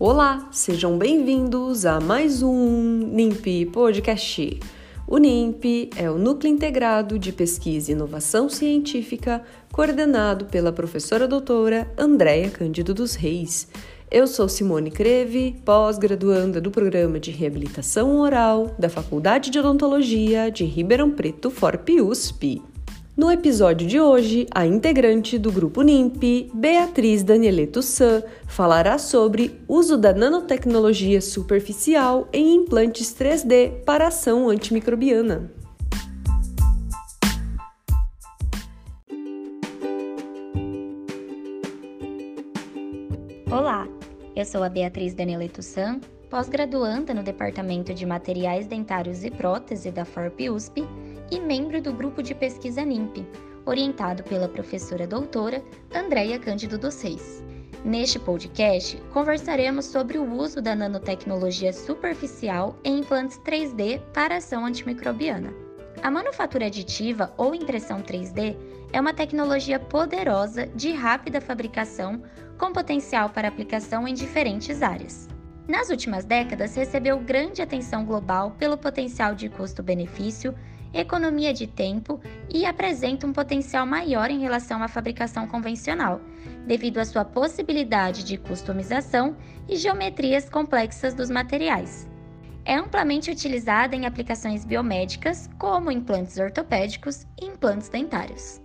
Olá, sejam bem-vindos a mais um NIMP Podcast. O NIMP é o Núcleo Integrado de Pesquisa e Inovação Científica, coordenado pela professora doutora Andréia Cândido dos Reis. Eu sou Simone Creve, pós-graduanda do Programa de Reabilitação Oral da Faculdade de Odontologia de Ribeirão Preto, FORP-USP. No episódio de hoje, a integrante do grupo NIMP, Beatriz Danieleto San, falará sobre uso da nanotecnologia superficial em implantes 3D para ação antimicrobiana. Olá, eu sou a Beatriz Danieleto San, pós-graduanda no Departamento de Materiais Dentários e Prótese da FORP-USP e membro do grupo de pesquisa NIMP, orientado pela professora doutora Andréia Cândido dos Reis. Neste podcast, conversaremos sobre o uso da nanotecnologia superficial em implantes 3D para ação antimicrobiana. A manufatura aditiva ou impressão 3D é uma tecnologia poderosa de rápida fabricação com potencial para aplicação em diferentes áreas. Nas últimas décadas, recebeu grande atenção global pelo potencial de custo-benefício economia de tempo e apresenta um potencial maior em relação à fabricação convencional, devido à sua possibilidade de customização e geometrias complexas dos materiais. É amplamente utilizada em aplicações biomédicas, como implantes ortopédicos e implantes dentários.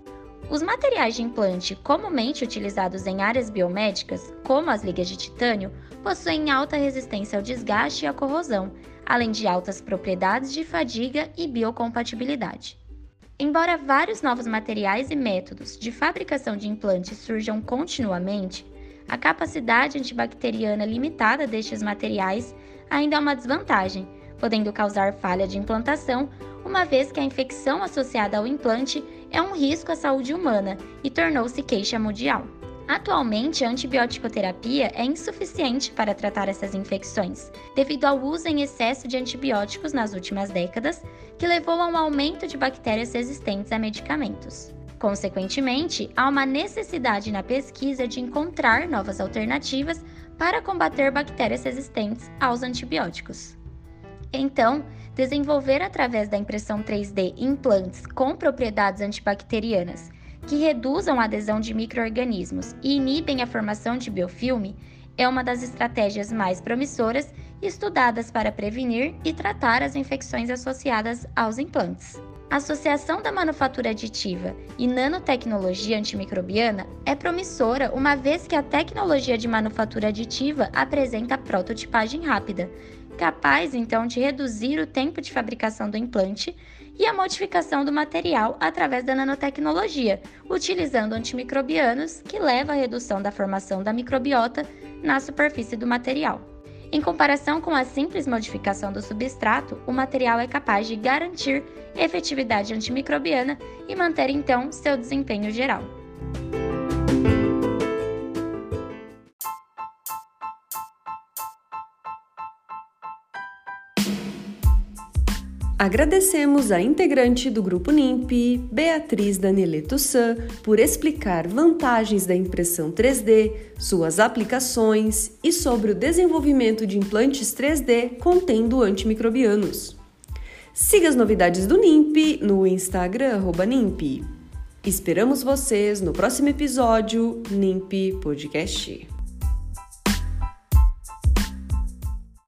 Os materiais de implante comumente utilizados em áreas biomédicas, como as ligas de titânio, possuem alta resistência ao desgaste e à corrosão, além de altas propriedades de fadiga e biocompatibilidade. Embora vários novos materiais e métodos de fabricação de implantes surjam continuamente, a capacidade antibacteriana limitada destes materiais ainda é uma desvantagem, podendo causar falha de implantação, uma vez que a infecção associada ao implante é um risco à saúde humana e tornou-se queixa mundial. Atualmente, a antibioticoterapia é insuficiente para tratar essas infecções, devido ao uso em excesso de antibióticos nas últimas décadas, que levou a um aumento de bactérias resistentes a medicamentos. Consequentemente, há uma necessidade na pesquisa de encontrar novas alternativas para combater bactérias resistentes aos antibióticos. Então, desenvolver através da impressão 3D implantes com propriedades antibacterianas que reduzam a adesão de microorganismos e inibem a formação de biofilme, é uma das estratégias mais promissoras estudadas para prevenir e tratar as infecções associadas aos implantes. A associação da manufatura aditiva e nanotecnologia antimicrobiana é promissora, uma vez que a tecnologia de manufatura aditiva apresenta prototipagem rápida, capaz então de reduzir o tempo de fabricação do implante e a modificação do material através da nanotecnologia, utilizando antimicrobianos que leva à redução da formação da microbiota na superfície do material. Em comparação com a simples modificação do substrato, o material é capaz de garantir efetividade antimicrobiana e manter então seu desempenho geral. Agradecemos a integrante do grupo NIMP, Beatriz Danieleto San, por explicar vantagens da impressão 3D, suas aplicações e sobre o desenvolvimento de implantes 3D contendo antimicrobianos. Siga as novidades do NIMP no Instagram NIMP. Esperamos vocês no próximo episódio NIMP Podcast.